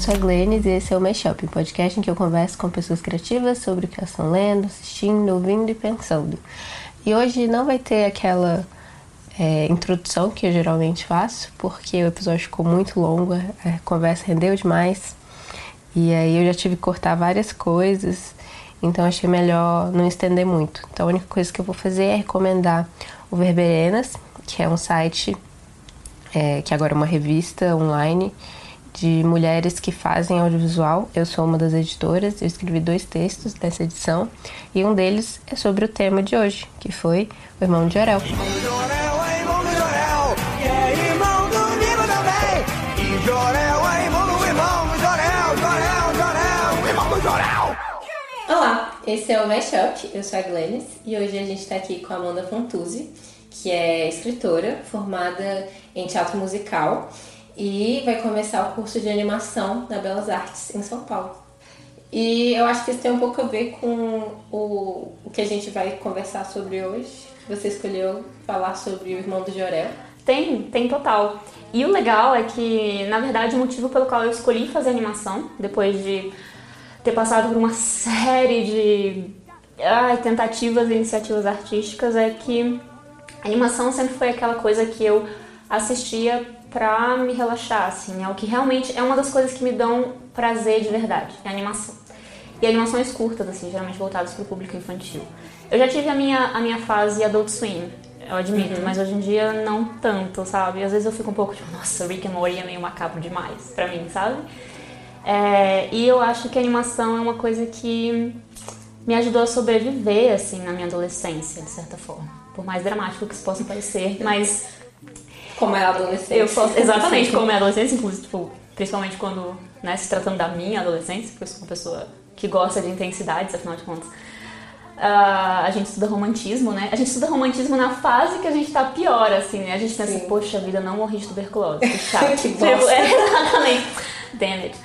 sou a Glennis e esse é o Mashup, um podcast em que eu converso com pessoas criativas sobre o que elas estão lendo, assistindo, ouvindo e pensando. E hoje não vai ter aquela é, introdução que eu geralmente faço, porque o episódio ficou muito longo, a conversa rendeu demais. E aí eu já tive que cortar várias coisas, então achei melhor não estender muito. Então a única coisa que eu vou fazer é recomendar o Verberenas, que é um site é, que agora é uma revista online de mulheres que fazem audiovisual. Eu sou uma das editoras, eu escrevi dois textos dessa edição e um deles é sobre o tema de hoje, que foi o irmão de Jorel. Olá, esse é o Mashup, eu sou a Glennis e hoje a gente está aqui com a Amanda Fontuzzi, que é escritora formada em teatro musical e vai começar o curso de animação na Belas Artes em São Paulo. E eu acho que isso tem um pouco a ver com o, o que a gente vai conversar sobre hoje. Você escolheu falar sobre o irmão do Jorel. Tem, tem total. E o legal é que, na verdade, o motivo pelo qual eu escolhi fazer animação, depois de ter passado por uma série de ai, tentativas e iniciativas artísticas, é que a animação sempre foi aquela coisa que eu assistia pra me relaxar, assim. É o que realmente é uma das coisas que me dão prazer de verdade, é a animação. E animações curtas, assim, geralmente voltadas pro público infantil. Eu já tive a minha, a minha fase Adult Swim, eu admito, uhum. mas hoje em dia não tanto, sabe? Às vezes eu fico um pouco tipo, nossa, Rick and Morty é meio macabro demais pra mim, sabe? É, e eu acho que a animação é uma coisa que me ajudou a sobreviver, assim, na minha adolescência, de certa forma. Por mais dramático que isso possa parecer, mas como é a adolescência. Eu posso, exatamente, como é a adolescência, inclusive, tipo, principalmente quando, né, se tratando da minha adolescência, porque eu sou uma pessoa que gosta de intensidades, afinal de contas. Uh, a gente estuda romantismo, né? A gente estuda romantismo na fase que a gente tá pior, assim, né? A gente pensa, Sim. poxa vida, não morri de tuberculose. Que chato. que tipo, é, exatamente. Damn it.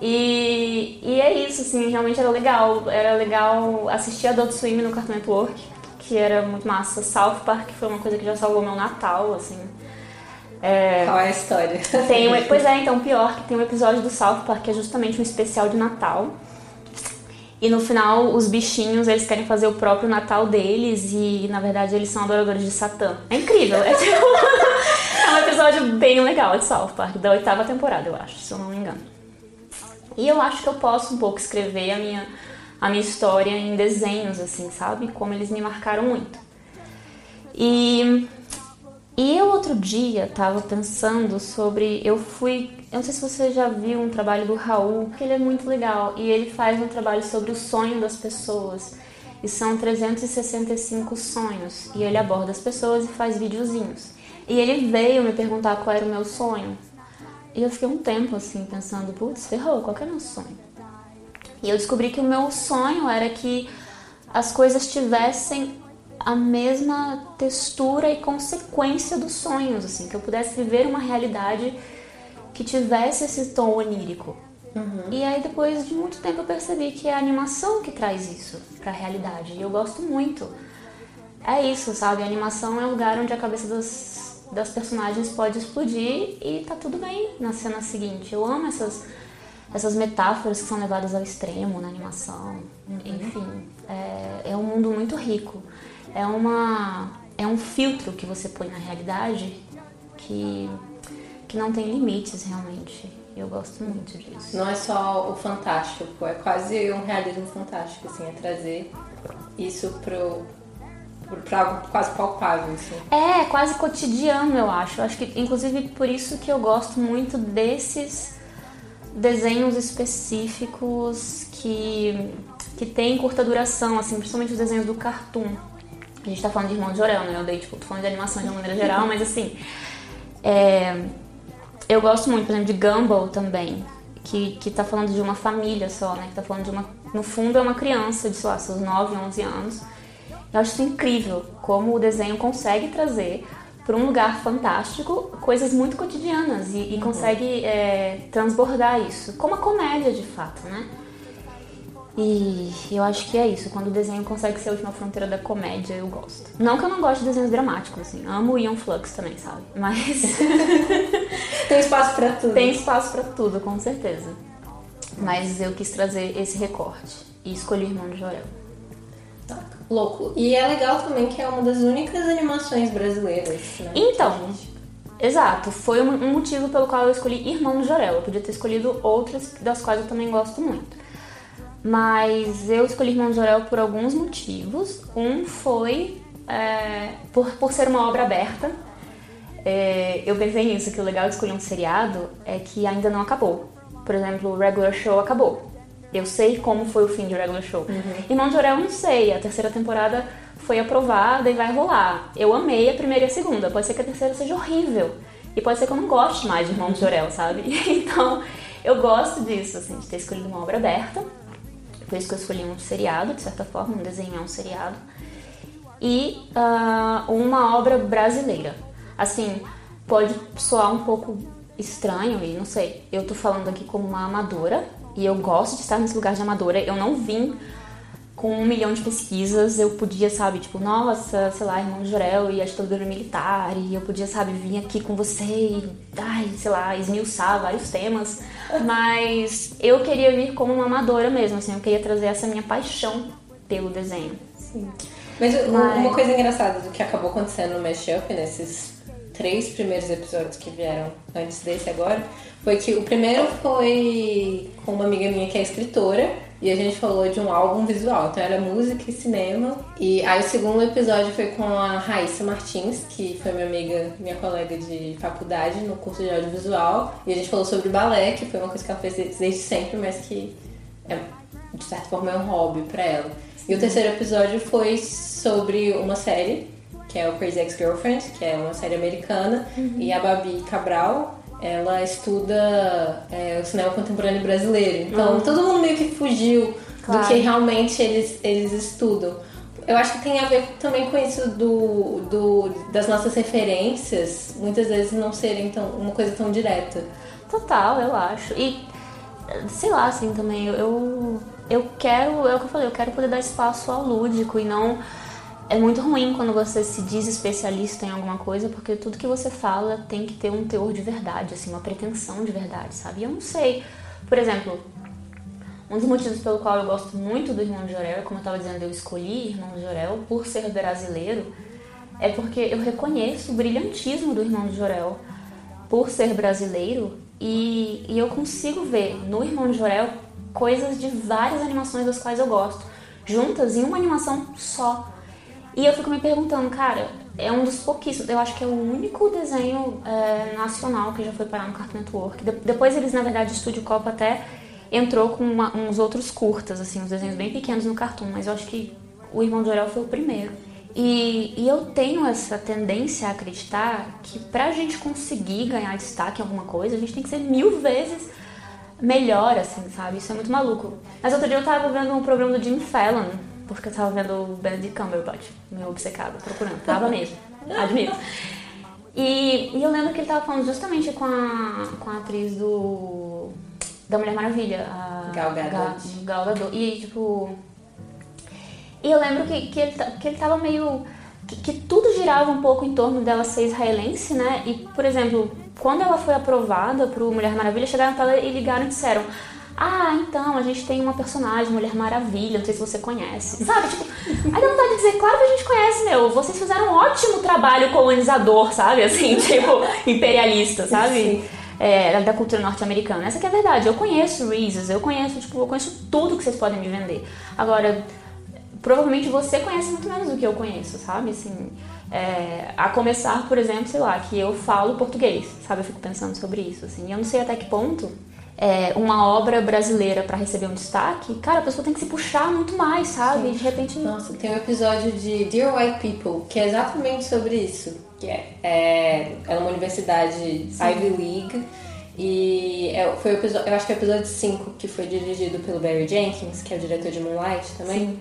E, e é isso, assim, realmente era legal. Era legal assistir Adult Swim no Cartoon Network, que era muito massa. South Park foi uma coisa que já salvou meu Natal, assim. É, Qual é a história? Tem um, pois é, então, pior que tem um episódio do South Park que é justamente um especial de Natal. E no final, os bichinhos, eles querem fazer o próprio Natal deles e, na verdade, eles são adoradores de Satã. É incrível. É, tipo, é um episódio bem legal de South Park, da oitava temporada, eu acho, se eu não me engano. E eu acho que eu posso um pouco escrever a minha, a minha história em desenhos, assim, sabe? Como eles me marcaram muito. E e eu outro dia tava pensando sobre. Eu fui. Eu não sei se você já viu um trabalho do Raul, que ele é muito legal. E ele faz um trabalho sobre o sonho das pessoas. E são 365 sonhos. E ele aborda as pessoas e faz videozinhos. E ele veio me perguntar qual era o meu sonho. E eu fiquei um tempo assim, pensando, putz, ferrou, qual que é o meu sonho? E eu descobri que o meu sonho era que as coisas tivessem a mesma textura e consequência dos sonhos, assim, que eu pudesse viver uma realidade que tivesse esse tom onírico. Uhum. E aí depois de muito tempo eu percebi que é a animação que traz isso para a realidade. E eu gosto muito. É isso, sabe? A animação é um lugar onde a cabeça das, das personagens pode explodir e tá tudo bem na cena seguinte. Eu amo essas, essas metáforas que são levadas ao extremo na animação. Uhum. Enfim, é, é um mundo muito rico é uma é um filtro que você põe na realidade que que não tem limites realmente. Eu gosto muito disso. Não é só o fantástico, é quase um realismo fantástico, assim, é trazer isso pro para algo quase palpável, assim. É, quase cotidiano, eu acho. Eu acho que, inclusive, por isso que eu gosto muito desses desenhos específicos que, que têm curta duração, assim, principalmente os desenhos do Cartoon. A gente tá falando de Irmão de Jorel, né? Eu dei, tipo, tô falando de animação de uma maneira geral, mas assim. É, eu gosto muito, por exemplo, de Gumball também, que, que tá falando de uma família só, né? Que tá falando de uma. No fundo, é uma criança de, sei lá, seus 9, 11 anos. Eu acho isso incrível como o desenho consegue trazer para um lugar fantástico coisas muito cotidianas e, e uhum. consegue é, transbordar isso, como a comédia de fato, né? E eu acho que é isso. Quando o desenho consegue ser a última fronteira da comédia, eu gosto. Não que eu não goste de desenhos dramáticos, assim. Amo o Ian Flux também, sabe? Mas. Tem espaço para tudo. Tem espaço para tudo, com certeza. Mas eu quis trazer esse recorte e escolhi Irmão de Jorel. Tá. Louco. E é legal também que é uma das únicas animações brasileiras, né? Então, exato. Foi um motivo pelo qual eu escolhi Irmão de Jorel. Eu podia ter escolhido outras das quais eu também gosto muito. Mas eu escolhi Irmão Jorel por alguns motivos. Um foi é, por, por ser uma obra aberta. É, eu pensei nisso, que o legal de escolher um seriado é que ainda não acabou. Por exemplo, o Regular Show acabou. Eu sei como foi o fim de Regular Show. Uhum. Irmão de Orel eu não sei. A terceira temporada foi aprovada e vai rolar. Eu amei a primeira e a segunda. Pode ser que a terceira seja horrível. E pode ser que eu não goste mais de Irmão de Orel, sabe? Então, eu gosto disso, assim, de ter escolhido uma obra aberta. Por isso que eu escolhi um seriado, de certa forma, um desenho é um seriado. E uh, uma obra brasileira. Assim, pode soar um pouco estranho e não sei. Eu tô falando aqui como uma amadora e eu gosto de estar nesse lugar de amadora. Eu não vim com um milhão de pesquisas, eu podia, sabe, tipo, nossa, sei lá, irmão de Jorel e a ditadura militar, e eu podia, sabe, vir aqui com você e, ai, sei lá, esmiuçar vários temas, mas eu queria vir como uma amadora mesmo, assim, eu queria trazer essa minha paixão pelo desenho. Sim. Mas, mas... uma coisa engraçada do que acabou acontecendo no Mashup, nesses três primeiros episódios que vieram antes desse agora, foi que o primeiro foi com uma amiga minha que é escritora e a gente falou de um álbum visual, então era música e cinema. E aí o segundo episódio foi com a Raíssa Martins, que foi minha amiga, minha colega de faculdade no curso de audiovisual, e a gente falou sobre balé, que foi uma coisa que ela fez desde sempre, mas que é, de certa forma é um hobby para ela. E o terceiro episódio foi sobre uma série que é o Crazy Ex-Girlfriend, que é uma série americana, uhum. e a Babi Cabral, ela estuda é, o cinema contemporâneo brasileiro. Então, uhum. todo mundo meio que fugiu claro. do que realmente eles, eles estudam. Eu acho que tem a ver também com isso do, do, das nossas referências, muitas vezes não serem tão, uma coisa tão direta. Total, eu acho. E, sei lá, assim, também, eu, eu quero, é o que eu falei, eu quero poder dar espaço ao lúdico e não é muito ruim quando você se diz especialista em alguma coisa, porque tudo que você fala tem que ter um teor de verdade, assim, uma pretensão de verdade, sabe? E eu não sei. Por exemplo, um dos motivos pelo qual eu gosto muito do Irmão de Jorel, como eu estava dizendo, eu escolhi Irmão de Jorel por ser brasileiro, é porque eu reconheço o brilhantismo do Irmão de Jorel por ser brasileiro e, e eu consigo ver no Irmão de Jorel coisas de várias animações das quais eu gosto, juntas em uma animação só. E eu fico me perguntando, cara, é um dos pouquíssimos, eu acho que é o único desenho é, nacional que já foi parar no Cartoon Network. De depois eles, na verdade, o Estúdio Copa até entrou com uma, uns outros curtas, assim, uns desenhos bem pequenos no Cartoon, mas eu acho que o Irmão de Orel foi o primeiro. E, e, eu tenho essa tendência a acreditar que pra gente conseguir ganhar destaque em alguma coisa, a gente tem que ser mil vezes melhor, assim, sabe? Isso é muito maluco. Mas outro dia eu tava vendo um programa do Jim Fallon, porque eu tava vendo o Benedict Cumberbatch, meio obcecado, procurando. Tava mesmo, admito. E, e, eu lembro que ele tava falando justamente com a, com a atriz do da Mulher Maravilha, a Gal Gadot. Gal Gadot. E tipo... E eu lembro que, que, ele, que ele tava meio... Que, que tudo girava um pouco em torno dela ser israelense, né? E, por exemplo, quando ela foi aprovada pro Mulher Maravilha, chegaram pra ela e ligaram e disseram ah, então, a gente tem uma personagem, Mulher Maravilha, não sei se você conhece. Sabe? Tipo, aí dá vontade de dizer, claro que a gente conhece, meu. Vocês fizeram um ótimo trabalho colonizador, sabe? Assim, tipo, imperialista, sabe? É, da cultura norte-americana. Essa que é a verdade. Eu conheço Reese's, eu conheço, tipo, eu conheço tudo que vocês podem me vender. Agora, provavelmente você conhece muito menos do que eu conheço, sabe? Assim, é, a começar, por exemplo, sei lá, que eu falo português, sabe? Eu fico pensando sobre isso, assim. E eu não sei até que ponto é, uma obra brasileira para receber um destaque, cara, a pessoa tem que se puxar muito mais, sabe? Sim. De repente. Nossa, tem um episódio de Dear White People que é exatamente sobre isso. Que é, é, é uma universidade Sim. Ivy League. E é, foi o episódio, eu acho que é o episódio 5 que foi dirigido pelo Barry Jenkins, que é o diretor de Moonlight também. Sim.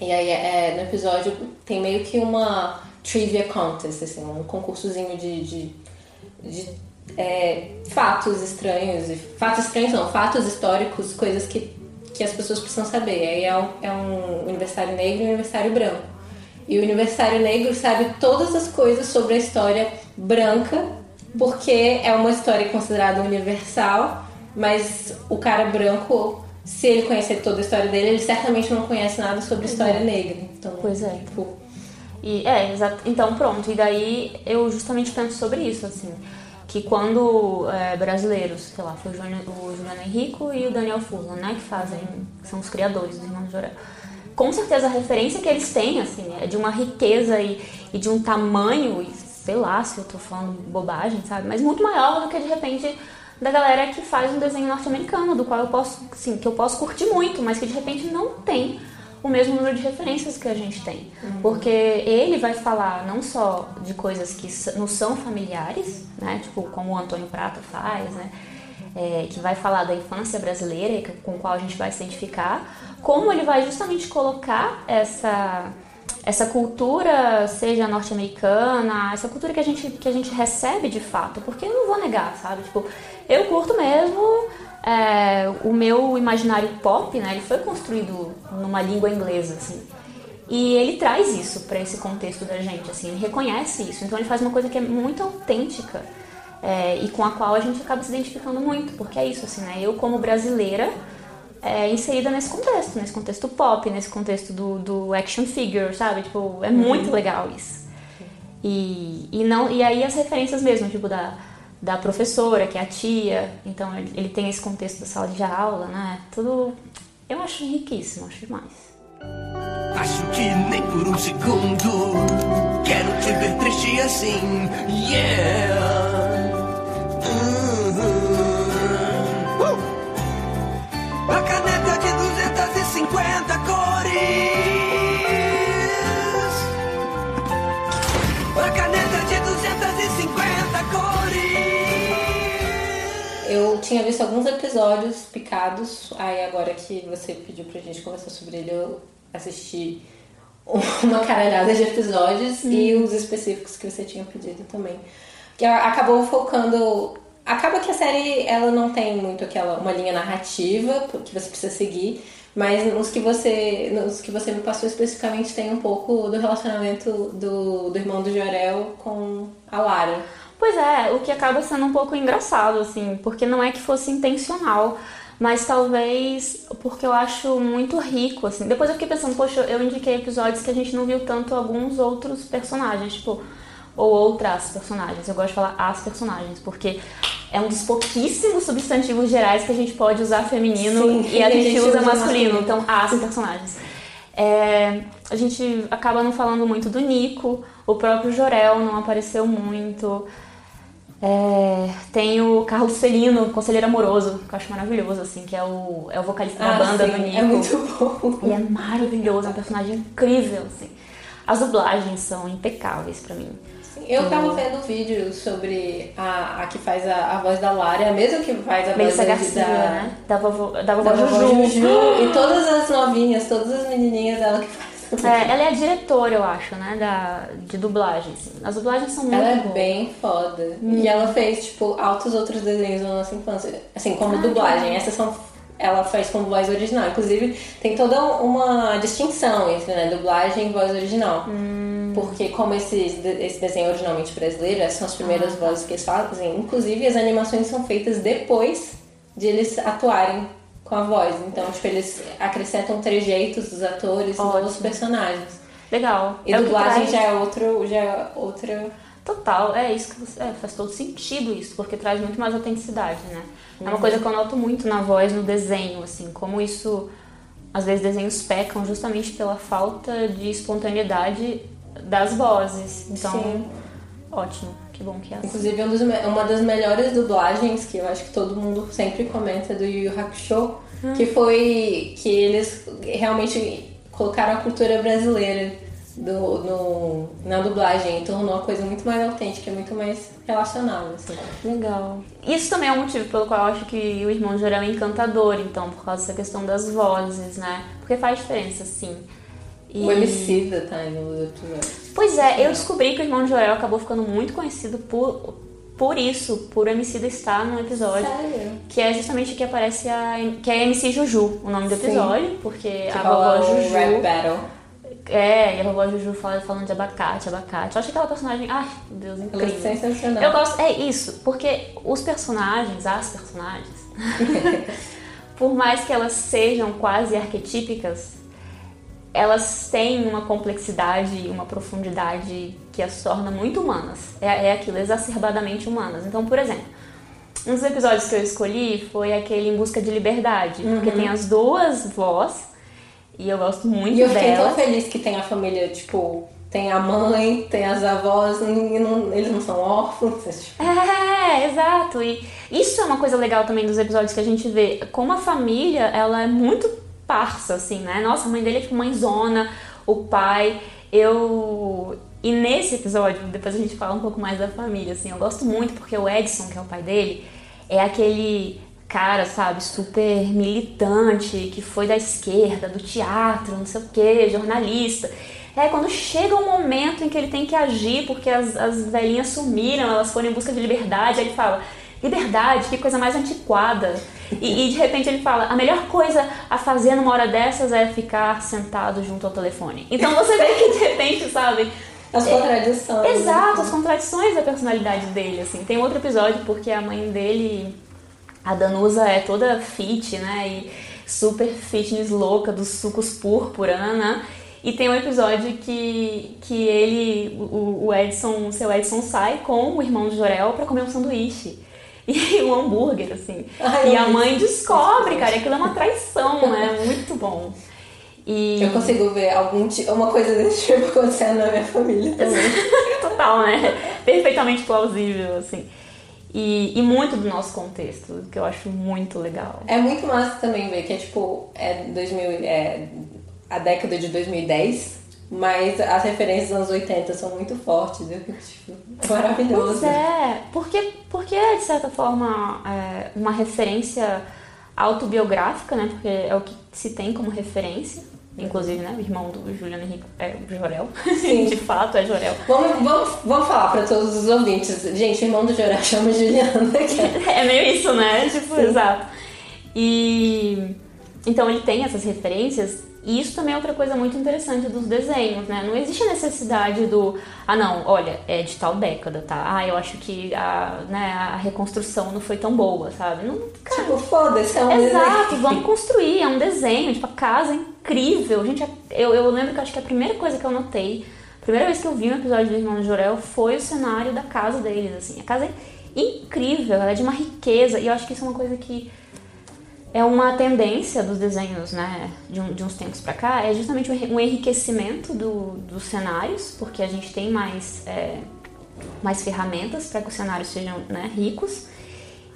E aí é, no episódio tem meio que uma trivia contest, assim, um concursozinho de, de, de é, fatos estranhos, fatos estranhos não, fatos históricos, coisas que, que as pessoas precisam saber. Aí é um, é um universitário negro e um universitário branco. E o universitário negro sabe todas as coisas sobre a história branca, porque é uma história considerada universal mas o cara branco, se ele conhecer toda a história dele, ele certamente não conhece nada sobre história negra. Então, Pois é. tipo, E, é, exato. Então, pronto. E daí eu justamente penso sobre isso, assim. Que quando é, brasileiros, sei lá, foi o Juliano, Henrico e o Daniel Furlan, né, que fazem, são os criadores dos Irmãos Jorel. Com certeza a referência que eles têm, assim, é de uma riqueza e, e de um tamanho, e sei lá se eu tô falando bobagem, sabe? Mas muito maior do que de repente da galera que faz um desenho norte-americano, do qual eu posso, assim, que eu posso curtir muito, mas que de repente não tem o mesmo número de referências que a gente tem. Porque ele vai falar não só de coisas que nos são familiares, né? Tipo, como o Antônio Prata faz, né? É, que vai falar da infância brasileira com qual a gente vai se identificar, como ele vai justamente colocar essa essa cultura, seja norte-americana, essa cultura que a, gente, que a gente recebe de fato, porque eu não vou negar, sabe? Tipo, eu curto mesmo é, o meu imaginário pop, né? Ele foi construído numa língua inglesa, assim. E ele traz isso para esse contexto da gente, assim, ele reconhece isso. Então ele faz uma coisa que é muito autêntica é, e com a qual a gente acaba se identificando muito, porque é isso, assim, né? Eu como brasileira é, inserida nesse contexto, nesse contexto pop, nesse contexto do, do action figure, sabe? Tipo, é muito legal isso. E, e, não, e aí as referências mesmo, tipo, da, da professora, que é a tia, então ele, tem esse contexto da sala de aula, né? Tudo. Eu acho riquíssimo, acho demais. Acho que nem por um segundo quero te ver triste assim. Yeah. Eu tinha visto alguns episódios picados, aí agora que você pediu pra gente conversar sobre ele, eu assisti uma caralhada de episódios e os específicos que você tinha pedido também. Que acabou focando. Acaba que a série ela não tem muito aquela uma linha narrativa que você precisa seguir, mas nos que você nos que você me passou especificamente tem um pouco do relacionamento do, do irmão do Jorel com a Lara. Pois é, o que acaba sendo um pouco engraçado, assim, porque não é que fosse intencional, mas talvez porque eu acho muito rico, assim. Depois eu fiquei pensando, poxa, eu indiquei episódios que a gente não viu tanto alguns outros personagens, tipo, ou outras personagens. Eu gosto de falar as personagens, porque é um dos pouquíssimos substantivos gerais que a gente pode usar feminino Sim, e a que gente usa masculino, masculino. então as personagens. É, a gente acaba não falando muito do Nico, o próprio Jorel não apareceu muito. É, tem o Carlos Celino, conselheiro amoroso, que eu acho maravilhoso, assim, que é o, é o vocalista da banda sim, do Nico. É muito bom. Ele é maravilhoso, é um personagem incrível, assim. As dublagens são impecáveis pra mim. Eu tava vendo vídeo sobre a, a que faz a, a voz da Lara, a mesma que faz a Melissa voz da, Garcia, da, né? Da vovó, da da vovó vovó Juju. Juju. E todas as novinhas, todas as menininhas dela que faz. É, ela é a diretora, eu acho, né, da, de dublagem. assim. As dublagens são muito Ela é boas. bem foda. E ela fez, tipo, altos outros desenhos na nossa infância. Assim, como Ah, dublagem. Essas são. Ela faz como voz original. Inclusive, tem toda uma distinção entre né, dublagem e voz original. Hum. Porque como esses, esse desenho é originalmente brasileiro, essas são as primeiras Ah. vozes que eles fazem. Inclusive, as animações são feitas depois de eles atuarem com a voz. Então, tipo, eles acrescentam trejeitos dos atores Ótimo. personagens. Legal. E É dublagem traz- já é outro, já é outra Total, é isso que você. é, faz todo sentido isso, porque traz muito mais autenticidade, né? É uma coisa que eu noto muito na voz, no desenho, assim, como isso. Às vezes desenhos pecam justamente pela falta de espontaneidade das vozes. Então, Sim. ótimo, que bom que é assim. Inclusive, me- uma das melhores dublagens que eu acho que todo mundo sempre comenta é do Yu Yu Hakusho, que foi que eles realmente colocaram a cultura brasileira do, no, na dublagem e tornou a coisa muito mais autêntica, muito mais relacionável. Assim. Legal. Isso também é um motivo pelo qual eu acho que o Irmão Jorel é encantador, então, por causa dessa questão das vozes, né? Porque faz diferença, sim. E- O MC da tá no episódio. Pois é, eu descobri que o Irmão de Jorel acabou ficando muito conhecido por, por isso, por Emicida estar num episódio. Sério? Que é justamente que aparece a. que é MC Juju, o nome do Sim. episódio, porque Que a vovó Juju. rap battle. É, e a vovó Juju fala, falando de abacate, abacate. Eu acho aquela personagem. Ai, meu Deus, Ela é incrível. sensacional. Eu gosto. É isso, porque os personagens, as personagens, por mais que elas sejam quase arquetípicas, elas têm uma complexidade e uma profundidade que as torna muito humanas. É, é aquilo, exacerbadamente humanas. Então, por exemplo, um dos episódios que eu escolhi foi aquele Em Busca de Liberdade, porque tem as duas vós, e eu gosto muito E eu fiquei tão feliz que tem a família, tipo, tem a mãe, tem as avós, não- eles não são órfãos. tipo, É, exato. E isso é uma coisa legal também dos episódios que a gente vê. Como a família, ela é muito parça, assim, né? Nossa, a mãe dele é tipo mãezona, o pai. Eu. E nesse episódio, depois a gente fala um pouco mais da família, assim, eu gosto muito porque o Edson, que é o pai dele, é aquele cara, sabe, super militante, que foi da esquerda, do teatro, não sei o que, jornalista. É quando chega o momento em que ele tem que agir porque as, as velhinhas sumiram, elas foram em busca de liberdade, aí ele fala: liberdade, que coisa mais antiquada. E, e de repente ele fala: a melhor coisa a fazer numa hora dessas é ficar sentado junto ao telefone. Então você vê que de repente, sabe, As contradições. Exato, as contradições da personalidade dele, assim. Tem outro episódio porque a mãe dele, a Danusa, é toda fit, né? E super fitness louca dos sucos púrpura, né? E tem um episódio que, que ele, o, o Edson, o seu Edson sai com o irmão de Jorel pra comer um sanduíche. E um hambúrguer, assim. Ai, e a mãe descobre, cara, e aquilo é uma traição, né? Muito bom. E... Eu consigo ver algum uma coisa desse tipo acontecendo na minha família também. Total, né? Perfeitamente plausível, assim. E, e muito do nosso contexto, que eu acho muito legal. É muito massa também ver que é tipo, é 2000, é a década de 2010, mas as referências dos anos 80 são muito fortes. Fico tipo, maravilhoso. Pois é, porque, porque é, de certa forma, é, uma referência autobiográfica, né? Porque é o que se tem como referência. Inclusive, né? O irmão do Juliano Henrique é o Jorel. Sim. de fato, é Jorel. Vamos, vamos, vamos falar pra todos os ouvintes. Gente, o irmão do Jorel chama Juliana. que é- meio isso, né? Tipo, exato. E então ele tem essas referências. E isso também é outra coisa muito interessante dos desenhos, né? Não existe a necessidade do, ah não, olha, é de tal década, tá? Ah, eu acho que a, né, a reconstrução não foi tão boa, sabe? Não, cara, Tipo, foda-se, é um Exato, desenho. vamos construir, é um desenho, tipo, a casa é incrível. Gente, eu, eu lembro que eu acho que a primeira coisa que eu notei, a primeira vez que eu vi um episódio do Irmão de Jorel foi o cenário da casa deles, assim. A casa é incrível, ela é de uma riqueza, e eu acho que isso é uma coisa que é uma tendência dos desenhos, né, de, um- de uns tempos pra cá, é justamente um enri- enriquecimento do- dos cenários, porque a gente tem mais, é, mais ferramentas para que os cenários sejam né, ricos.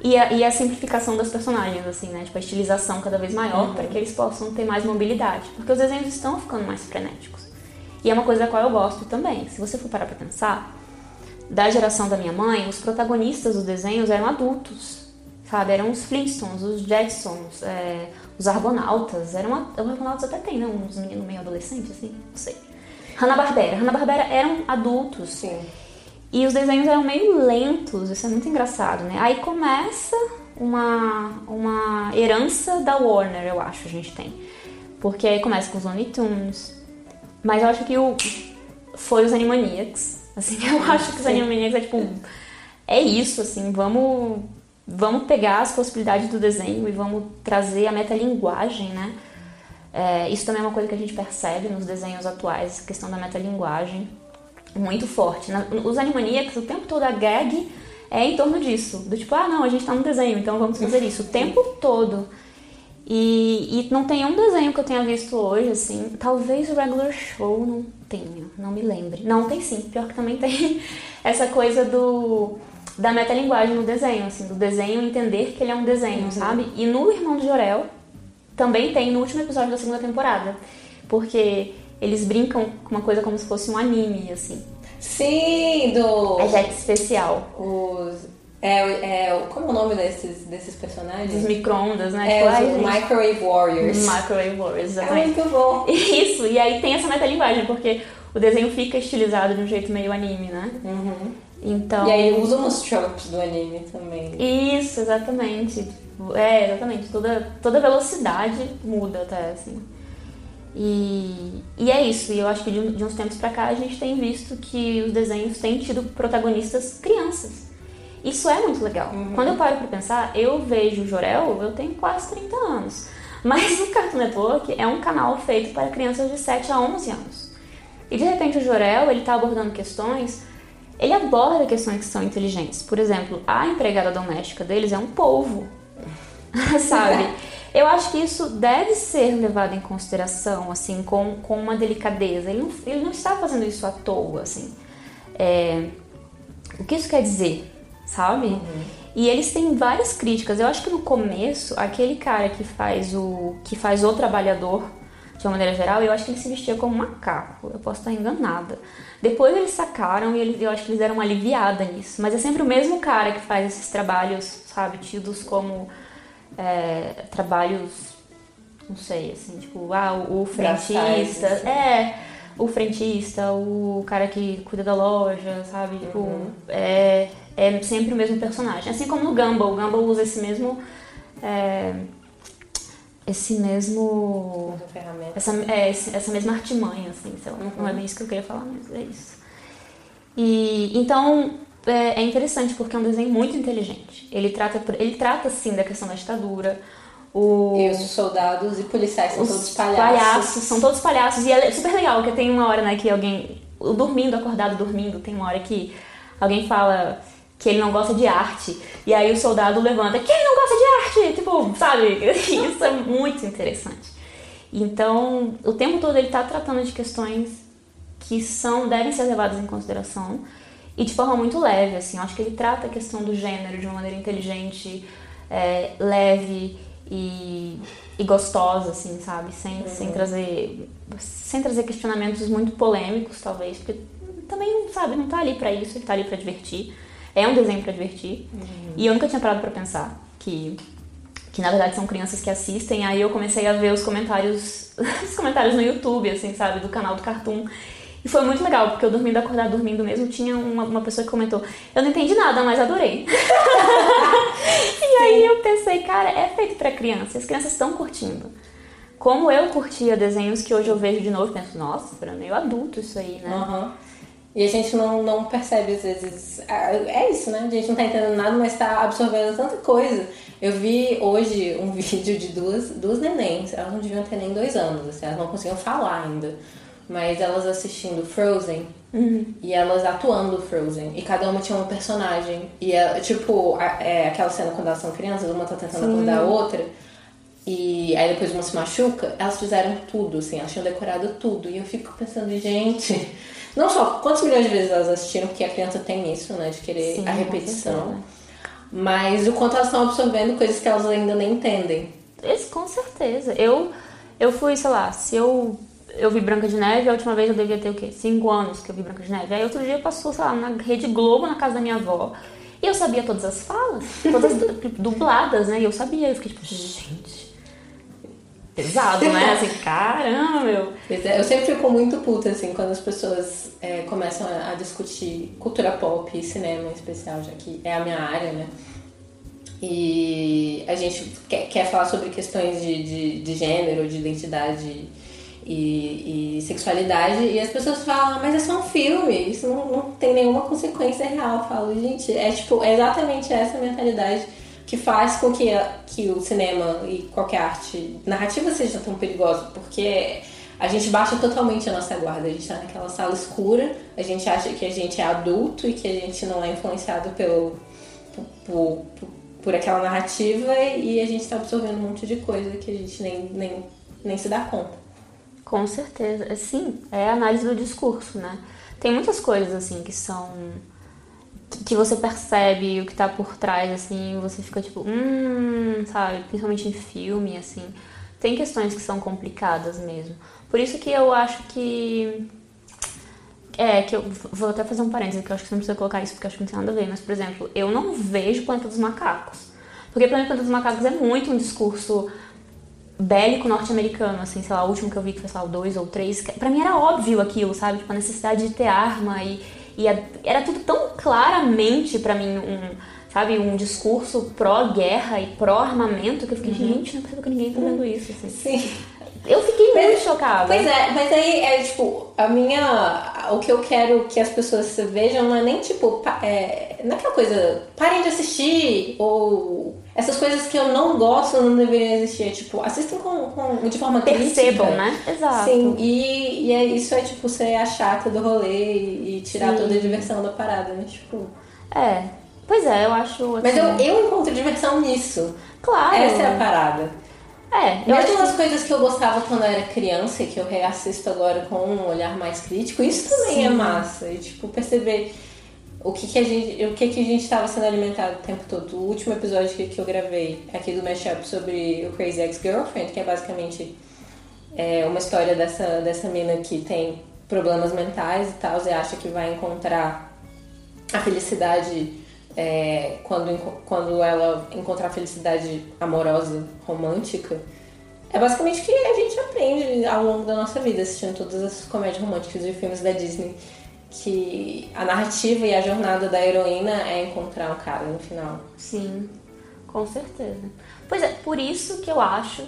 E a, e a simplificação das personagens, assim, né? Tipo, a estilização cada vez maior para que eles possam ter mais mobilidade. Porque os desenhos estão ficando mais frenéticos. E é uma coisa da qual eu gosto também. Se você for parar pra pensar, da geração da minha mãe, os protagonistas dos desenhos eram adultos, sabe? Eram os Flintstones, os Jetsons, é, os Argonautas. Eram, os Argonautas até tem, né? Uns meninos meio adolescentes, assim, não sei. Hanna-Barbera. Hanna-Barbera eram adultos. Sim. E os desenhos eram meio lentos, isso é muito engraçado, né? Aí começa uma, uma herança da Warner, eu acho, a gente tem. Porque aí começa com os Looney Tunes. Mas eu acho que o foi os Animaniacs. Assim, eu acho que os Animaniacs é tipo. É isso, assim, vamos, vamos pegar as possibilidades do desenho e vamos trazer a metalinguagem, né? É, isso também é uma coisa que a gente percebe nos desenhos atuais, a questão da metalinguagem muito forte. Na- os Animaniacs, o tempo todo a gag é em torno disso. Do tipo, ah, não, a gente tá no desenho, então vamos fazer isso. O tempo todo. E, e não tem um desenho que eu tenha visto hoje, assim. Talvez o Regular Show não tenha, não me lembre. Não, tem sim. Pior que também tem essa coisa do da metalinguagem no desenho, assim, do desenho entender que ele é um desenho, sabe? E no Irmão do Jorel também tem no último episódio da segunda temporada. Porque eles brincam com uma coisa como se fosse um anime, assim. Sim, do. É jet especial. Os. É, é, como é o nome desses, desses personagens? Dos micro-ondas, né? É, Tipo, os gente, Microwave Warriors. Microwave Warriors, É exatamente. muito bom. Isso, e aí tem essa metalinguagem, porque o desenho fica estilizado de um jeito meio anime, né? Então. E aí usa umas tropes do anime também. Isso, exatamente. É, exatamente. Toda, toda velocidade muda até, assim. E, e é isso, e eu acho que de, de uns tempos pra cá a gente tem visto que os desenhos têm tido protagonistas crianças. Isso é muito legal. Quando eu paro pra pensar, eu vejo o Jorel, eu tenho quase 30 anos. Mas o Cartoon Network é um canal feito para crianças de 7 a 11 anos. E de repente o Jorel, ele tá abordando questões, ele aborda questões que são inteligentes. Por exemplo, a empregada doméstica deles é um polvo, sabe? Eu acho que isso deve ser levado em consideração, assim, com, com uma delicadeza. Ele não, ele não está fazendo isso à toa, assim. É, o que isso quer dizer, sabe? E eles têm várias críticas. Eu acho que no começo, aquele cara que faz o que faz o trabalhador, de uma maneira geral, eu acho que ele se vestia como macaco. Eu posso estar enganada. Depois eles sacaram e eu acho que eles deram uma aliviada nisso. Mas é sempre o mesmo cara que faz esses trabalhos, sabe, tidos como é, trabalhos, não sei, assim, tipo, ah, o, o frentista. Braçais, assim. É, o frentista, o cara que cuida da loja, sabe? Tipo, é, é sempre o mesmo personagem. Assim como no Gumball. O Gumball usa esse mesmo. é, esse mesmo. Essa é, essa mesma artimanha, assim, sei lá. Não é bem isso que eu queria falar, mas é isso. E então é, é interessante porque é um desenho muito inteligente. Ele trata, ele trata sim da questão da ditadura. O, E os soldados e policiais são os todos palhaços. são todos palhaços. E é super legal, porque tem uma hora, né, que alguém. Dormindo, acordado, dormindo, tem uma hora que alguém fala que ele não gosta de arte. E aí o soldado levanta, quem não gosta de arte? Tipo, sabe? Isso é muito interessante. Então, o tempo todo ele tá tratando de questões que são devem ser levadas em consideração e de forma muito leve, assim. Eu acho que ele trata a questão do gênero de uma maneira inteligente, é, leve e, e gostosa, assim, sabe? Sem, sem trazer sem trazer questionamentos muito polêmicos, talvez, porque também, sabe, não tá ali pra isso, ele tá ali pra divertir. É um desenho pra divertir. E eu nunca tinha parado pra pensar que que na verdade são crianças que assistem. Aí eu comecei a ver os comentários, os comentários no YouTube, assim, sabe, do canal do Cartoon. E foi muito legal, porque eu dormindo, acordar dormindo mesmo, tinha uma, uma pessoa que comentou, eu não entendi nada, mas adorei. e aí eu pensei, cara, é feito pra criança, e as crianças estão curtindo. Como eu curtia desenhos que hoje eu vejo de novo e penso, nossa, era meio adulto isso aí, né? Aham. E a gente não, não percebe, às vezes. É isso, né? A gente não tá entendendo nada, mas tá absorvendo tanta coisa. Eu vi hoje um vídeo de duas, duas nenéns, elas não deviam ter nem dois anos, assim, elas não conseguiam falar ainda. Mas elas assistindo Frozen e elas atuando Frozen. E cada uma tinha um personagem. E é, tipo, a- é aquela cena quando elas são crianças, uma tá tentando acordar a outra. E aí depois uma se machuca, elas fizeram tudo, assim, elas tinham decorado tudo. E eu fico pensando, gente, não só quantos milhões de vezes elas assistiram, porque a criança tem isso, né, de querer Sim, a repetição. Mas o quanto elas estão absorvendo coisas que elas ainda nem entendem. Esse, com certeza. Eu, eu fui, sei lá, se eu, eu vi Branca de Neve, a última vez eu devia ter o quê? Cinco anos que eu vi Branca de Neve. Aí outro dia passou, sei lá, na Rede Globo, na casa da minha avó. E eu sabia todas as falas, todas du- dubladas, né? E eu sabia. Eu fiquei tipo, gente. Pesado, né? Assim, caramba, meu. É, Eu sempre fico muito puta, assim, quando as pessoas é, começam a, a discutir cultura pop e cinema em especial, já que é a minha área, né? E a gente quer, quer falar sobre questões de, de, de gênero, de identidade e, e sexualidade, e as pessoas falam, "Ah, mas é só um filme, isso não, não tem nenhuma consequência real. Eu falo, gente, é tipo, é exatamente essa mentalidade que faz com que, que o cinema e qualquer arte narrativa seja tão perigosa, porque a gente baixa totalmente a nossa guarda, a gente tá naquela sala escura, a gente acha que a gente é adulto e que a gente não é influenciado pelo, por, por, por aquela narrativa e a gente tá absorvendo um monte de coisa que a gente nem, nem, nem se dá conta. Com certeza. Sim, é a análise do discurso, né? Tem muitas coisas, assim, que são. Que- você percebe o que tá por trás, assim, você fica tipo, hum, sabe? Principalmente em filme, assim. Tem questões que são complicadas mesmo. Por isso que eu acho que. É, que eu vou até fazer um parênteses, que eu acho que você não precisa colocar isso porque eu acho que não tem nada a ver, mas, por exemplo, eu não vejo Planeta dos Macacos. Porque Planeta dos Macacos é muito um discurso bélico norte-americano, assim, sei lá, o último que eu vi que foi, sei lá, o dois ou três, pra mim era óbvio aquilo, sabe? Tipo, a necessidade de ter arma e, e era tudo tão claramente pra mim um, sabe, um discurso pró-guerra e pró-armamento que eu fiquei, gente, não é possível que ninguém tá vendo isso, assim. Sim. Eu fiquei muito Mas- chocada. Pois é, mas aí é tipo, a minha. O que eu quero que as pessoas vejam não é nem tipo. É, não é aquela coisa, parem de assistir, ou essas coisas que eu não gosto não deveriam existir. É, tipo, assistam com, com, de forma Percebam, crítica. né? Exato. Sim, e, e é, isso é tipo ser a chata do rolê e, e tirar Sim. toda a diversão da parada, né? Tipo. É. Pois é, eu acho. Mas assim, eu, eu encontro diversão nisso. Claro. Essa é a parada. É, eu acho Mesmo que- as coisas que eu gostava quando eu era criança e que eu reassisto agora com um olhar mais crítico, isso também é Sim. massa. E tipo, perceber o que, que a gente. O que, que a gente estava sendo alimentado o tempo todo. O último episódio que, que eu gravei aqui do Mashup sobre o Crazy Ex-Girlfriend, que é basicamente é, uma história dessa, dessa mina que tem problemas mentais e tal, e acha que vai encontrar a felicidade é, quando, quando ela encontrar a felicidade amorosa, romântica. É basicamente o que a gente aprende ao longo da nossa vida, assistindo todas as comédias românticas e filmes da Disney. Que a narrativa e a jornada da heroína é encontrar um cara no final. Sim, com certeza. Pois é, por isso que eu acho,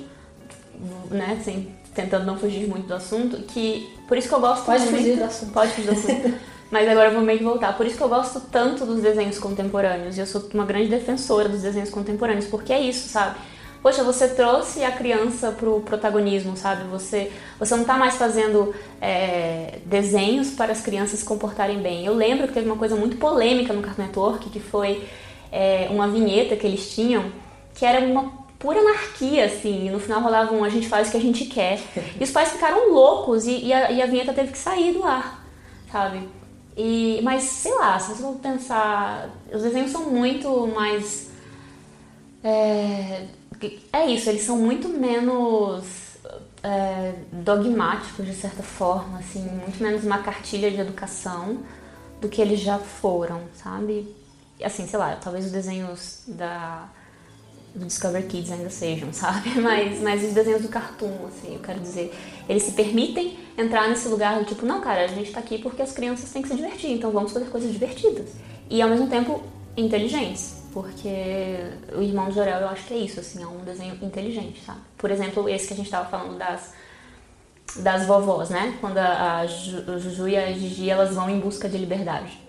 né, assim, tentando não fugir muito do assunto, que por isso que eu gosto Pode muito, fugir do assunto. Pode fugir do assunto. Mas agora eu vou meio que voltar. Por isso que eu gosto tanto dos desenhos contemporâneos. E eu sou uma grande defensora dos desenhos contemporâneos, porque é isso, sabe? Poxa, você trouxe a criança pro protagonismo, sabe? Você, você não tá mais fazendo é, desenhos para as crianças se comportarem bem. Eu lembro que teve uma coisa muito polêmica no Cartoon Network, que foi é, uma vinheta que eles tinham, que era uma pura anarquia, assim, e no final rolava um a gente faz o que a gente quer. E os pais ficaram loucos e, e, a, e a vinheta teve que sair do ar, sabe? E, mas, sei lá, se você for pensar, os desenhos são muito mais. É, é isso, eles são muito menos é, dogmáticos, de certa forma, assim, muito menos uma cartilha de educação do que eles já foram, sabe? Assim, sei lá, talvez os desenhos da do Discover Kids ainda sejam, sabe? Mas, mas os desenhos do Cartoon, assim, eu quero dizer, eles se permitem entrar nesse lugar do tipo, não, cara, a gente tá aqui porque as crianças têm que se divertir, então vamos fazer coisas divertidas. E ao mesmo tempo inteligentes, porque o Irmão Jorel eu acho que é isso, assim, é um desenho inteligente, sabe? Por exemplo, esse que a gente tava falando das das vovós, né? Quando a, a Juju e a Gigi elas vão em busca de liberdade.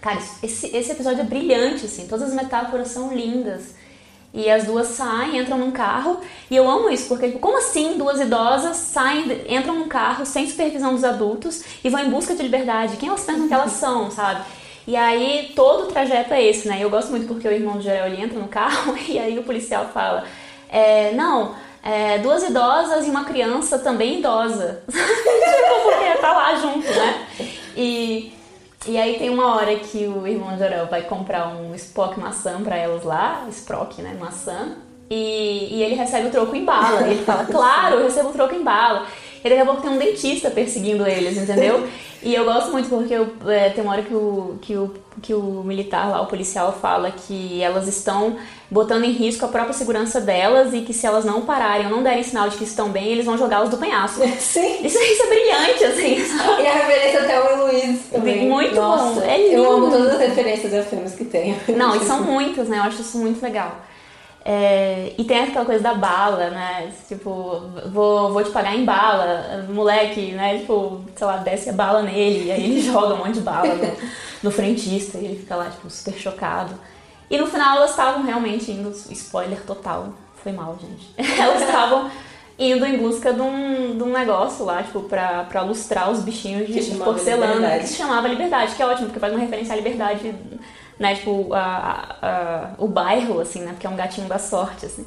Cara, esse, esse episódio é brilhante, assim, todas as metáforas são lindas. E as duas saem, entram num carro, e eu amo isso, porque tipo, como assim duas idosas saem, entram num carro sem supervisão dos adultos e vão em busca de liberdade? Quem elas pensam que elas são, sabe? E aí todo o trajeto é esse, né? Eu gosto muito porque o irmão de Jorel entra no carro e aí o policial fala: é, Não, é, duas idosas e uma criança também idosa. Tipo, porque tá lá junto, né? E, e aí tem uma hora que o irmão de Jorel vai comprar um Spock maçã pra elas lá, Sprock, né? Maçã. E, e ele recebe o troco em bala. E ele fala, claro, eu recebo o troco em bala. E daqui a pouco tem um dentista perseguindo eles, entendeu? E eu gosto muito porque eu, é, tem uma hora que o, que, o, que o militar lá, o policial, fala que elas estão botando em risco a própria segurança delas e que se elas não pararem ou não derem sinal de que estão bem, eles vão jogá-los do penhasco. Sim. Isso, isso é brilhante, assim, sabe? E a referência até o Luiz também. Muito Nossa, bom, é Eu lindo. amo todas as referências a filmes que tem. Não, e são muitas, né? Eu acho isso muito legal. É, e tem aquela coisa da bala, né? Tipo, vou, vou te pagar em bala, moleque, né? Tipo, sei lá, desce a bala nele, e aí ele joga um monte de bala no, no frentista e ele fica lá, tipo, super chocado. E no final elas estavam realmente indo, spoiler total, foi mal, gente. Elas estavam indo em busca de um, de um negócio lá, tipo, pra, pra lustrar os bichinhos de, de porcelana, Liberdade. que se chamava Liberdade, que é ótimo, porque faz uma referência à liberdade, né, tipo, a, a- o bairro, assim, né, porque é um gatinho da sorte, assim.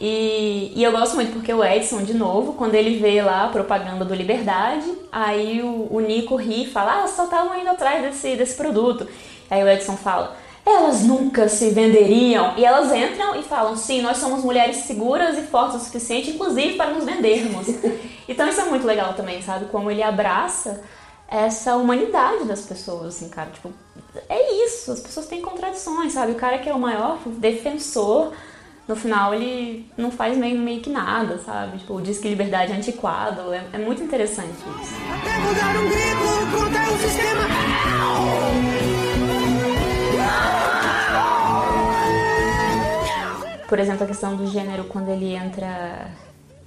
E, e eu gosto muito porque o Edson, de novo, quando ele vê lá a propaganda do Liberdade, aí o, o Nico ri e fala, ah, só estavam indo atrás desse, desse produto. Aí o Edson fala, elas nunca se venderiam. E elas entram e falam, sim, nós somos mulheres seguras e fortes o suficiente, inclusive para nos vendermos. então isso é muito legal também, sabe? Como ele abraça essa humanidade das pessoas, assim, cara. Tipo, é isso, as pessoas têm contradições, sabe? O cara que é o maior defensor, no final ele não faz meio, meio que nada, sabe? Tipo, diz que liberdade é antiquado. É, é muito interessante isso. Até vou dar um grito contra o sistema. Por exemplo, a questão do gênero quando ele entra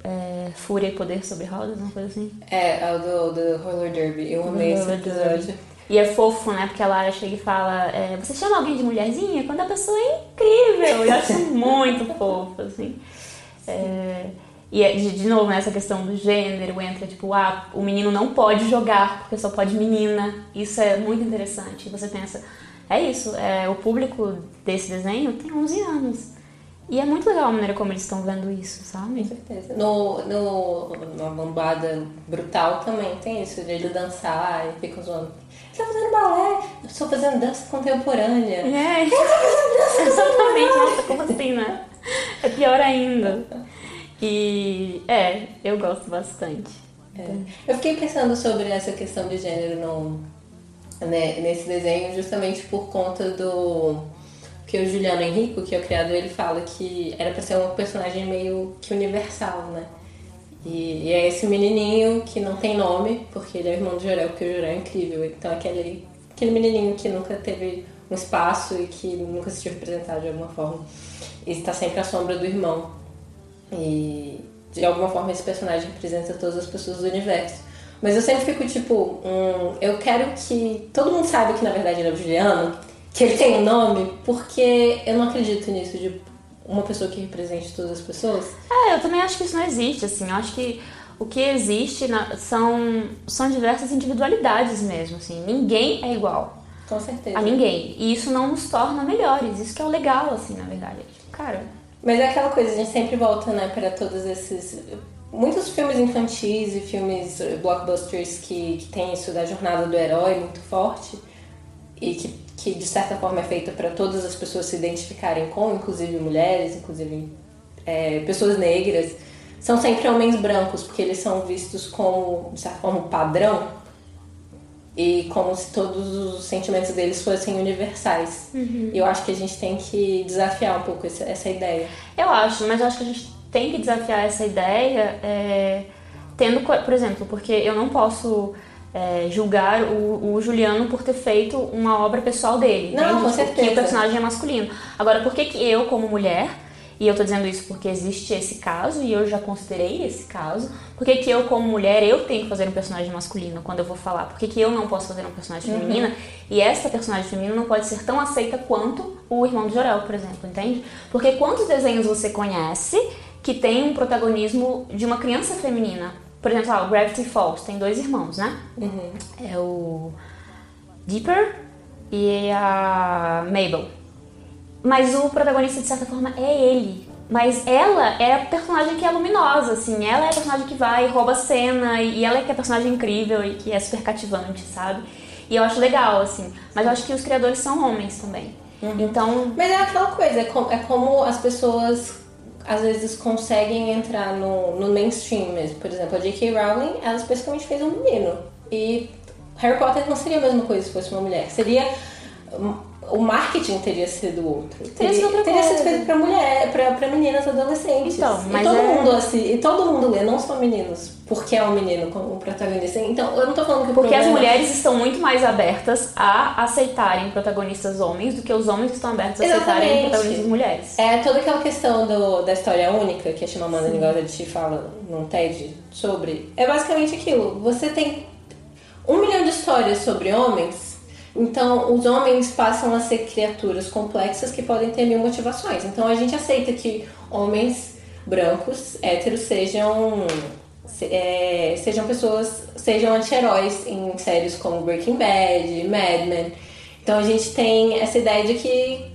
é, Fúria e Poder sobre Rodas, uma coisa assim. É, é o do, do Roller Derby. Eu amei esse episódio. Derby. E é fofo, né? Porque a Lara chega e fala: é, Você chama alguém de mulherzinha quando a pessoa é incrível. Eu acho muito fofo, assim. É, e é, de, de novo, né, essa questão do gênero entra tipo: Ah, o menino não pode jogar porque só pode menina. Isso é muito interessante. Você pensa: É isso, é, o público desse desenho tem 11 anos. E é muito legal a maneira como eles estão vendo isso, sabe? Com certeza. No, no, na bombada brutal também tem isso, de ele dançar e fica zoando. Você tá fazendo balé? Eu estou fazendo dança contemporânea. É, exatamente. Nossa, como assim, né? É pior ainda. E é, eu gosto bastante. É. Eu fiquei pensando sobre essa questão de gênero no, né, nesse desenho justamente por conta do que o Juliano Henrico, que é o criador, ele fala que era pra ser um personagem meio que universal, né? E, e é esse menininho que não tem nome, porque ele é irmão do Jorel, porque o Jorel é incrível. Então aquele, aquele menininho que nunca teve um espaço e que nunca se sentiu representado de alguma forma. E está sempre à sombra do irmão. E de alguma forma esse personagem representa todas as pessoas do universo. Mas eu sempre fico tipo, hum, eu quero que todo mundo saiba que na verdade ele é o Juliano, que ele tem um nome, porque eu não acredito nisso de uma pessoa que represente todas as pessoas. É, eu também acho que isso não existe, assim. Eu acho que o que existe na- são, são diversas individualidades mesmo, assim. Ninguém é igual Com certeza. a ninguém. E isso não nos torna melhores. Isso que é o legal, assim, na verdade. Cara, Mas é aquela coisa, a gente sempre volta, né, para todos esses. Muitos filmes infantis e filmes blockbusters que, que tem isso da jornada do herói muito forte e que, que de certa forma é feita para todas as pessoas se identificarem com, inclusive mulheres, inclusive é, pessoas negras, são sempre homens brancos, porque eles são vistos como, de certa forma, um padrão e como se todos os sentimentos deles fossem universais. E eu acho que a gente tem que desafiar um pouco essa, essa ideia. Eu acho, mas eu acho que a gente tem que desafiar essa ideia é, tendo, por exemplo, porque eu não posso é, julgar o, o Juliano por ter feito uma obra pessoal dele. Não, entende? com certeza. Que o personagem é masculino. Agora, por que, que eu, como mulher, e eu tô dizendo isso porque existe esse caso e eu já considerei esse caso, por que, que eu, como mulher, eu tenho que fazer um personagem masculino quando eu vou falar? Por que, que eu não posso fazer um personagem feminina e esta personagem feminina não pode ser tão aceita quanto o irmão do Jorel, por exemplo, entende? Porque quantos desenhos você conhece que tem um protagonismo de uma criança feminina? Por exemplo, o Gravity Falls tem dois irmãos, né? É o Dipper e a Mabel. Mas o protagonista, de certa forma, é ele. Mas ela é a personagem que é luminosa, assim. Ela é a personagem que vai, rouba a cena. E ela é que é a personagem incrível e que é super cativante, sabe? E eu acho legal, assim. Mas eu acho que os criadores são homens também. Então, Mas é aquela coisa, é como, é como as pessoas às vezes conseguem entrar no, no mainstream mesmo. Por exemplo, a J.K. Rowling, ela especificamente fez um menino. E Harry Potter não seria a mesma coisa se fosse uma mulher. Seria. O marketing teria sido outro. Teria, sido outra teria sido feito pra mulher, pra, pra meninas adolescentes. Então, mas e todo é- mundo assim, e todo mundo lê, não só meninos, porque é um menino como protagonista. Então, eu não tô falando que porque as mulheres estão muito mais abertas a aceitarem protagonistas homens do que os homens estão abertos a aceitarem Exatamente. protagonistas mulheres. É toda aquela questão do, da história única que a Chimamanda Ngozi fala num TED sobre. É basicamente aquilo. Você tem um milhão de histórias sobre homens, então os homens passam a ser criaturas complexas que podem ter mil motivações. Então a gente aceita que homens brancos, héteros, sejam se- é, sejam pessoas, sejam anti-heróis em séries como Breaking Bad, Mad Men. Então a gente tem essa ideia de que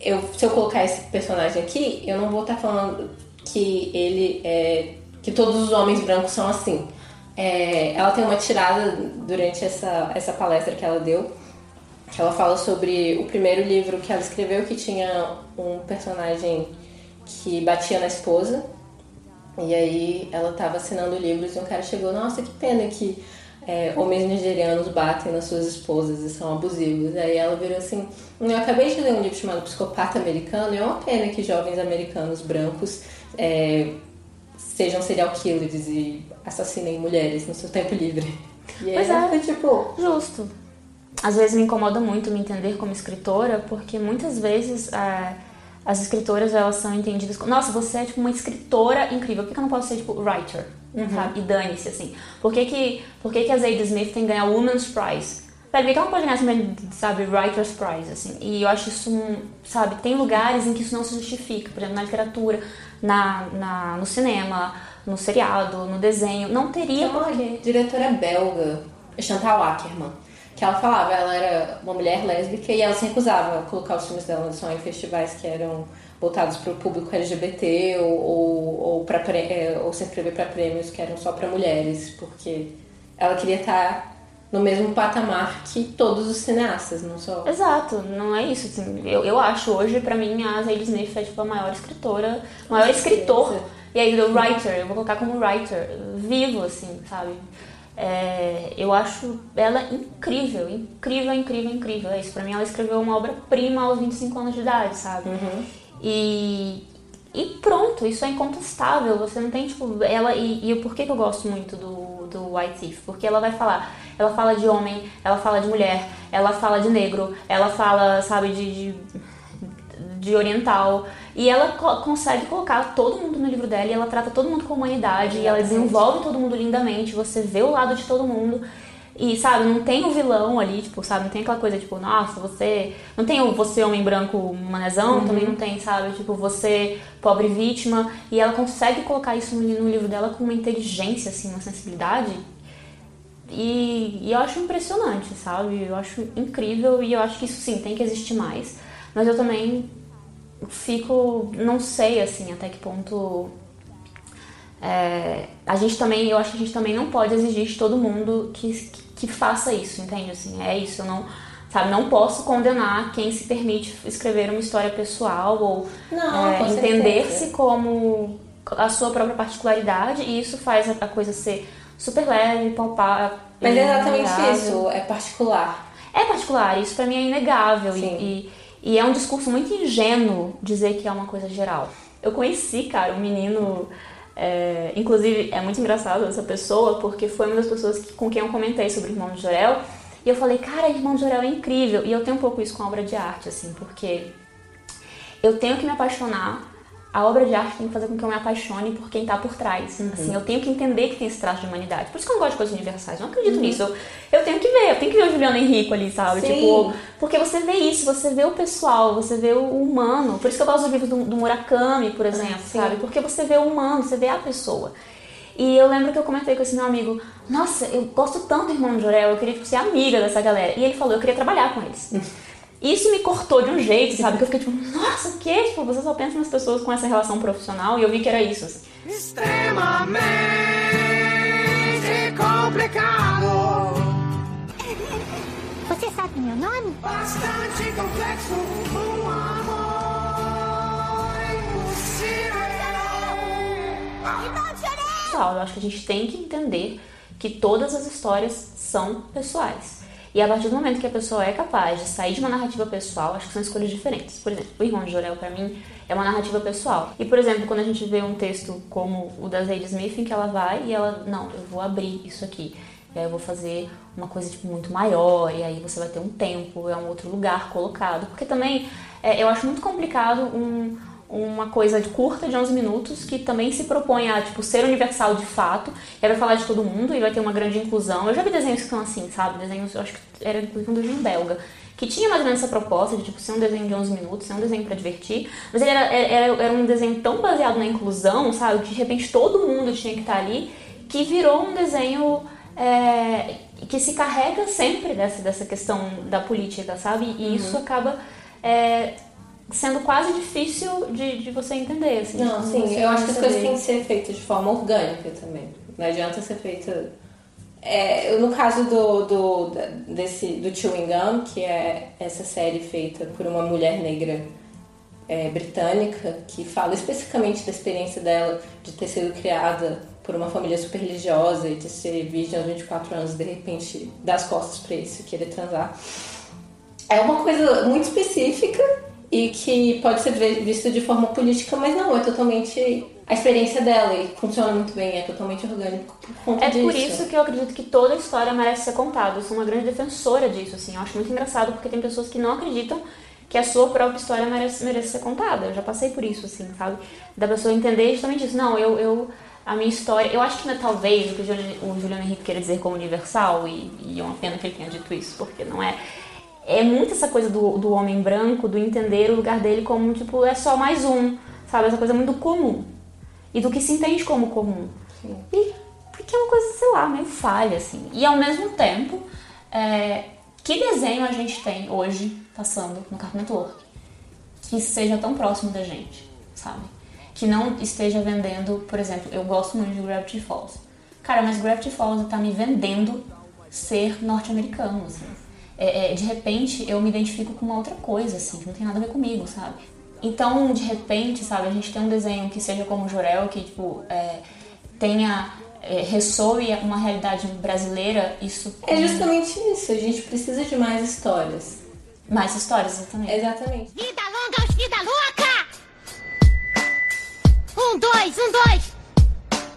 eu, se eu colocar esse personagem aqui, eu não vou estar falando que ele é. que todos os homens brancos são assim. É, ela tem uma tirada durante essa, essa palestra que ela deu, ela fala sobre o primeiro livro que ela escreveu, que tinha um personagem que batia na esposa. E aí ela estava assinando livros e um cara chegou, nossa, que pena que é, homens nigerianos batem nas suas esposas e são abusivos. Aí ela virou assim, eu acabei de ler um livro chamado Psicopata Americano e é uma pena que jovens americanos brancos é, sejam serial killers e assassinem mulheres no seu tempo livre. E aí Pois ela é. foi tipo, Justo. Às vezes me incomoda muito me entender como escritora, porque muitas vezes é, as escritoras elas são entendidas como, nossa, você é tipo uma escritora incrível, por que, eu não posso ser tipo writer? Sabe? E dane-se, assim. Por que que, por que que a Zadie Smith tem que ganhar o Women's Prize? Por que ela não pode ganhar, sabe, Writer's Prize, assim? E eu acho isso, sabe, tem lugares em que isso não se justifica. Por exemplo, na literatura, na, na, no cinema, no seriado, no desenho. Não teria porquê. diretora belga, Chantal Ackerman, que ela falava, ela era uma mulher lésbica e ela se recusava a colocar os filmes dela só em festivais que eram voltados para o público LGBT ou, ou, ou, pra, é, ou se inscrever para prêmios que eram só para mulheres, porque ela queria estar no mesmo patamar que todos os cineastas, não só. Exato, não é isso. Assim, eu, eu acho hoje, pra mim, a Zadie Smith é tipo a maior escritora, o maior escritor. E aí, o writer, eu vou colocar como writer, vivo, assim, sabe? É, eu acho ela incrível, incrível, incrível, incrível. É isso, pra mim, ela escreveu uma obra-prima aos 25 anos de idade, sabe? E, e pronto, isso é incontestável. Você não tem, tipo, ela. E, e por que, que eu gosto muito do, do White Thief? Porque ela vai falar. Ela fala de homem, ela fala de mulher, ela fala de negro, ela fala, sabe, de, de, de oriental. E ela co- consegue colocar todo mundo no livro dela e ela trata todo mundo com humanidade e ela desenvolve todo mundo lindamente. Você vê o lado de todo mundo. E, sabe, não tem o vilão ali, tipo, sabe? Não tem aquela coisa, tipo, nossa, você... Não tem o você, homem branco, manezão, também não tem, sabe? Tipo, você, pobre vítima. E ela consegue colocar isso no livro dela com uma inteligência, assim, uma sensibilidade. E, e eu acho impressionante, sabe? Eu acho incrível e eu acho que isso, sim, tem que existir mais. Mas eu também fico... Não sei, assim, até que ponto... É, a gente também, eu acho que a gente também não pode exigir de todo mundo que, que, que faça isso, entende? Assim, é isso, eu não, sabe, não posso condenar quem se permite escrever uma história pessoal ou é, entender-se como a sua própria particularidade e isso faz a, coisa ser super leve, palpável. Mas é exatamente isso, é particular. É particular, isso pra mim é inegável. Sim. e, e é um discurso muito ingênuo dizer que é uma coisa geral. Eu conheci, cara, um menino. é, inclusive, é muito engraçado essa pessoa, porque foi uma das pessoas que- com quem eu comentei sobre o Irmão de Jorel. E eu falei, cara, Irmão de Jorel é incrível. E eu tenho um pouco isso com a obra de arte, assim, porque eu tenho que me apaixonar. A obra de arte tem que fazer com que eu me apaixone por quem tá por trás. Assim, eu tenho que entender que tem esse traço de humanidade. Por isso que eu não gosto de coisas universais. Eu não acredito nisso. Eu, eu tenho que ver, eu tenho que ver o Juliano Henrico ali, sabe? Sim. Tipo, porque você vê isso, você vê o pessoal, você vê o humano. Por isso que eu gosto dos livros do, do Murakami, por exemplo, sim. sabe? Porque você vê o humano, você vê a pessoa. E eu lembro que eu comentei com esse meu amigo, nossa, eu gosto tanto do Irmão de Jorel, eu queria tipo, ser amiga dessa galera. E ele falou, eu queria trabalhar com eles. Isso me cortou de um jeito, sabe? Que eu fiquei tipo, nossa, o quê? Tipo, você só pensa nas pessoas com essa relação profissional e eu vi que era isso. assim. Extremamente complicado. Você sabe meu nome? Bastante complexo. Um amor impossível. pessoal. Eu acho que a gente tem que entender que todas as histórias são pessoais. E a partir do momento que a pessoa é capaz de sair de uma narrativa pessoal, acho que são escolhas diferentes. Por exemplo, o Irmão de Jorel, pra mim, é uma narrativa pessoal. E, por exemplo, quando a gente vê um texto como o da Zadie Smith, em que ela vai e ela, não, eu vou abrir isso aqui. E aí eu vou fazer uma coisa tipo, muito maior, e aí você vai ter um tempo, é um outro lugar colocado. Porque também é, eu acho muito complicado um, uma coisa de curta de 11 minutos que também se propõe a tipo, ser universal de fato, e vai falar de todo mundo e vai ter uma grande inclusão. Eu já vi desenhos que são assim, sabe? Desenhos, eu acho que era inclusive um desenho belga, que tinha mais ou menos essa proposta de tipo, ser um desenho de 11 minutos, ser um desenho pra divertir, mas ele era, era, era um desenho tão baseado na inclusão, sabe? Que de repente todo mundo tinha que estar ali, que virou um desenho é, que se carrega sempre dessa, dessa questão da política, sabe? E isso acaba é, sendo quase difícil de, de você entender. Assim, Não, sim, eu acho que as coisas têm que ser feitas de forma orgânica também. Não adianta ser feita. É, no caso do, do, desse, do Chewing Gum, que é essa série feita por uma mulher negra é, britânica, que fala especificamente da experiência dela de ter sido criada por uma família super religiosa e de ser virgem aos 24 anos, de repente, dar as costas pra isso e querer transar. É uma coisa muito específica e que pode ser vi- vista de forma política, mas não, é totalmente a experiência dela e funciona muito bem, é totalmente orgânico por conta É disso. por isso que eu acredito que toda história merece ser contada. Eu sou uma grande defensora disso, assim. Eu acho muito engraçado porque tem pessoas que não acreditam que a sua própria história merece, merece ser contada. Eu já passei por isso, assim, sabe? Da pessoa entender justamente isso. Não, eu, eu a minha história. Eu acho que né, talvez o que o Juliano, o Juliano Henrique queira dizer como universal, e, e é uma pena que ele tenha dito isso, porque não é. É muito essa coisa do, do homem branco, do entender o lugar dele como, tipo, é só mais um, sabe? Essa coisa muito comum. E do que se entende como comum. Sim. E porque é uma coisa, sei lá, meio falha, assim. E ao mesmo tempo, é, que desenho a gente tem hoje passando no Cartoon Network que seja tão próximo da gente, sabe? Que não esteja vendendo, por exemplo, eu gosto muito de Gravity Falls. Cara, mas Gravity Falls tá me vendendo ser norte-americano, assim. É, é, de repente eu me identifico com uma outra coisa, assim, que não tem nada a ver comigo, sabe? Então, de repente, sabe, a gente tem um desenho que seja como o Jorel, que, tipo, é, tenha é, ressoe uma realidade brasileira, isso. É justamente isso. A gente precisa de mais histórias. Mais histórias, exatamente. Exatamente. Vida longa aos vida louca! Um, dois, um, dois!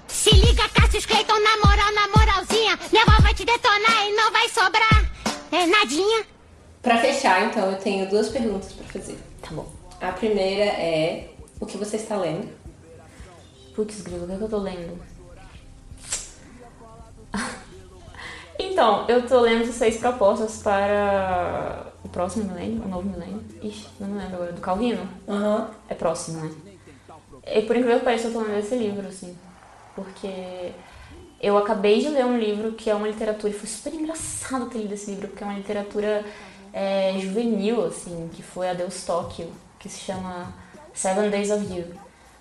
Se liga, Cassius Clayton, na moral, na moralzinha. Minha avó vai te detonar e não vai sobrar. É nadinha. Pra fechar, então, eu tenho duas perguntas pra fazer. Tá bom. A primeira é: o que você está lendo? Putz, grilo, o que, é que eu tô lendo? Então, eu tô lendo seis propostas para o próximo milênio, o novo milênio. Ixi, não me lembro agora, do Calvino. Uhum. É próximo, né? E por incrível que pareça, eu tô lendo esse livro, assim. Porque eu acabei de ler um livro que é uma literatura, e foi super engraçado ter lido esse livro, porque é uma literatura é, juvenil, assim, que foi a Deus Tóquio, que se chama Seven Days of You,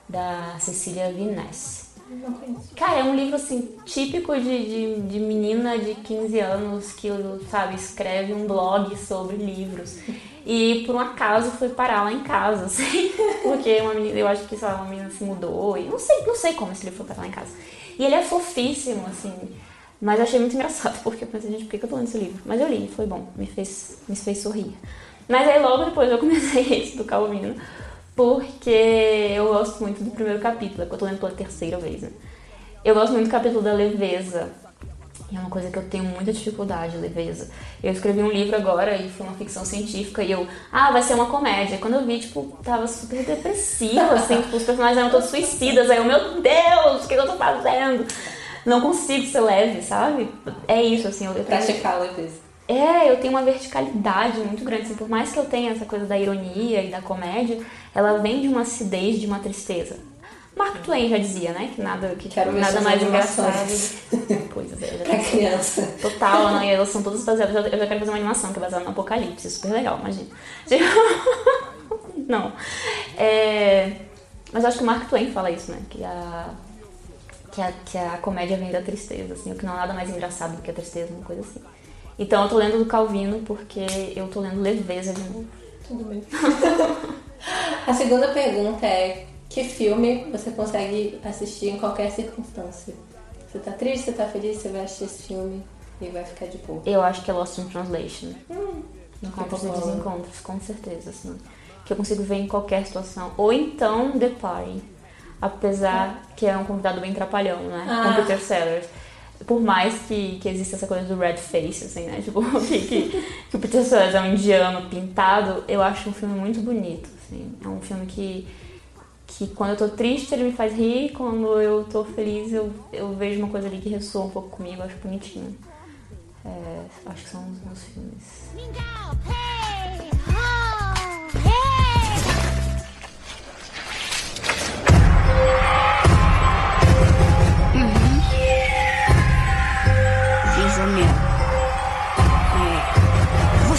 da Cecília Viness. Conheço. Cara, é um livro assim, típico de, de, de, menina de 15 anos que, sabe, escreve um blog sobre livros. E por um acaso foi parar lá em casa, assim, porque uma menina, eu acho que sei lá, uma menina se mudou, e não sei, não sei como esse livro foi parar lá em casa. E ele é fofíssimo, assim, mas eu achei muito engraçado, porque eu pensei, gente, por que eu tô lendo esse livro? Mas eu li, foi bom, me fez, me fez sorrir. Mas aí logo depois eu comecei esse do Calvino porque eu gosto muito do primeiro capítulo, é que eu tô lendo pela terceira vez, né? Eu gosto muito do capítulo da leveza. E é uma coisa que eu tenho muita dificuldade, leveza. Eu escrevi um livro agora e foi uma ficção científica e eu, ah, vai ser uma comédia. Quando eu vi, tipo, tava super depressiva, assim, tipo, os personagens eram todos suicidas. Aí eu, meu Deus, o que eu tô fazendo? Não consigo ser leve, sabe? É isso, assim. Eu, eu Praticar a leveza. É, eu tenho uma verticalidade muito grande. Assim, por mais que eu tenha essa coisa da ironia e da comédia, ela vem de uma acidez, de uma tristeza. Mark Twain já dizia, né? Que nada, que, Quero nada mais engraçado. Pois é, já Pra criança. Total, né? E elas são todas baseadas. Eu já quero fazer uma animação que é baseada no Apocalipse. Super legal, imagina. Não. É... Mas acho que o Mark Twain fala isso, né? Que a... Que a, que a comédia vem da tristeza, assim. O que não é nada mais engraçado do que a tristeza, uma coisa assim. Então eu tô lendo do Calvino porque eu tô lendo Leveza de novo. Tudo bem. a segunda pergunta é: que filme você consegue assistir em qualquer circunstância? Você tá triste, você tá feliz, você vai assistir esse filme e vai ficar de boa. Eu acho que é Lost in Translation. Hum, Encontros e Desencontros, com certeza, assim. Que eu consigo ver em qualquer situação. Ou então The Party. Apesar que é um convidado bem trapalhão, né? Ah. Com Peter Sellers. Por mais que, que exista essa coisa do red face, assim, né? Tipo, que, que, que o Peter Sellers é um indiano pintado, eu acho um filme muito bonito, assim. É um filme que, que quando eu tô triste ele me faz rir, quando eu tô feliz eu, eu vejo uma coisa ali que ressoa um pouco comigo, eu acho bonitinho. É, acho que são os meus filmes. Mingau, hey,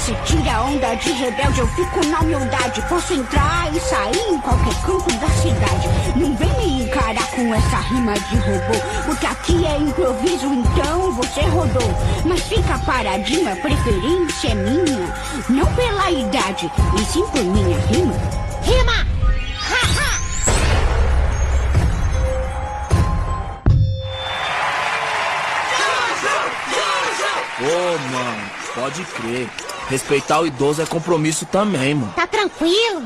Você tira onda de rebelde, eu fico na humildade. Posso entrar e sair em qualquer canto da cidade. Não vem me encarar com essa rima de robô. Porque aqui é improviso, então você rodou. Mas fica paradinha, preferência é minha. Não pela idade, e sim por minha rima. Rima! Ô, mano, pode crer. Respeitar o idoso é compromisso também, mano. Tá tranquilo?